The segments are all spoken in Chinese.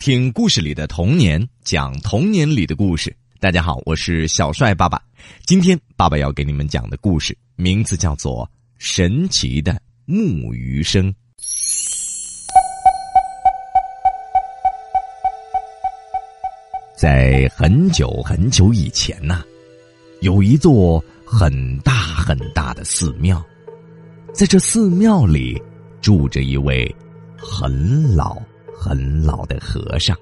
听故事里的童年，讲童年里的故事。大家好，我是小帅爸爸。今天爸爸要给你们讲的故事名字叫做《神奇的木鱼声》。在很久很久以前呐，有一座很大很大的寺庙，在这寺庙里住着一位很老。很老的和尚，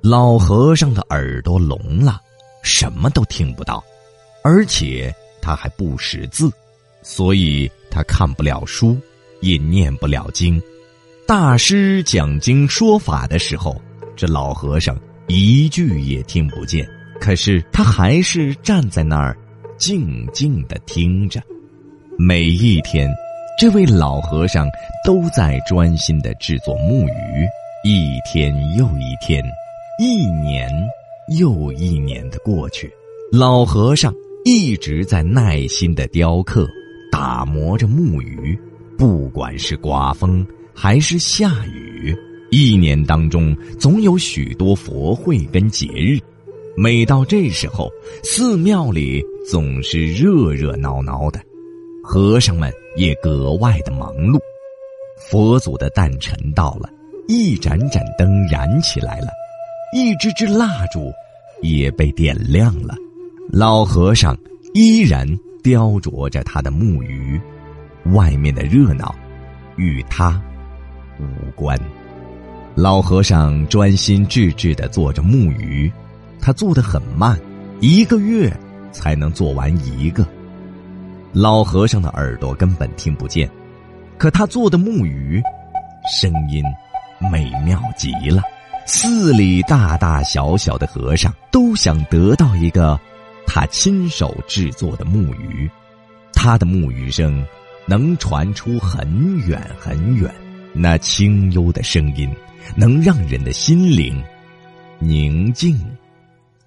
老和尚的耳朵聋了，什么都听不到，而且他还不识字，所以他看不了书，也念不了经。大师讲经说法的时候，这老和尚一句也听不见，可是他还是站在那儿，静静的听着。每一天，这位老和尚都在专心的制作木鱼。一天又一天，一年又一年的过去，老和尚一直在耐心的雕刻、打磨着木鱼。不管是刮风还是下雨，一年当中总有许多佛会跟节日。每到这时候，寺庙里总是热热闹闹的，和尚们也格外的忙碌。佛祖的诞辰到了。一盏盏灯燃起来了，一支支蜡烛也被点亮了。老和尚依然雕琢着他的木鱼，外面的热闹与他无关。老和尚专心致志的做着木鱼，他做的很慢，一个月才能做完一个。老和尚的耳朵根本听不见，可他做的木鱼，声音。美妙极了，寺里大大小小的和尚都想得到一个他亲手制作的木鱼，他的木鱼声能传出很远很远，那清幽的声音能让人的心灵宁静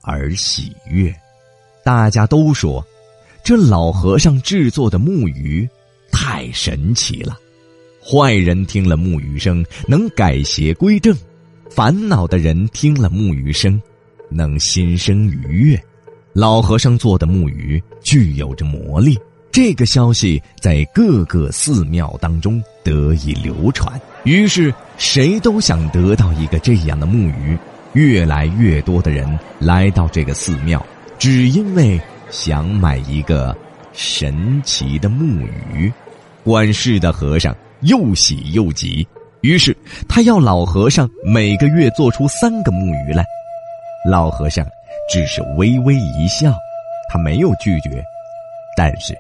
而喜悦。大家都说，这老和尚制作的木鱼太神奇了。坏人听了木鱼声能改邪归正，烦恼的人听了木鱼声能心生愉悦。老和尚做的木鱼具有着魔力，这个消息在各个寺庙当中得以流传。于是谁都想得到一个这样的木鱼，越来越多的人来到这个寺庙，只因为想买一个神奇的木鱼。管事的和尚。又喜又急，于是他要老和尚每个月做出三个木鱼来。老和尚只是微微一笑，他没有拒绝，但是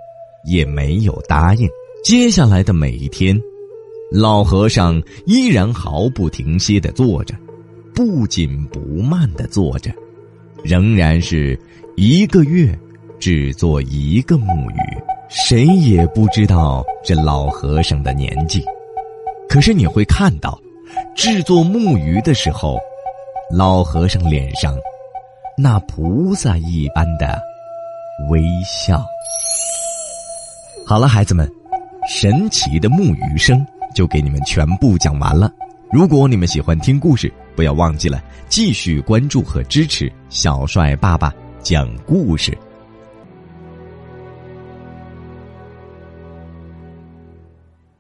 也没有答应。接下来的每一天，老和尚依然毫不停歇的坐着，不紧不慢的坐着，仍然是一个月只做一个木鱼。谁也不知道这老和尚的年纪，可是你会看到，制作木鱼的时候，老和尚脸上那菩萨一般的微笑。好了，孩子们，神奇的木鱼声就给你们全部讲完了。如果你们喜欢听故事，不要忘记了继续关注和支持小帅爸爸讲故事。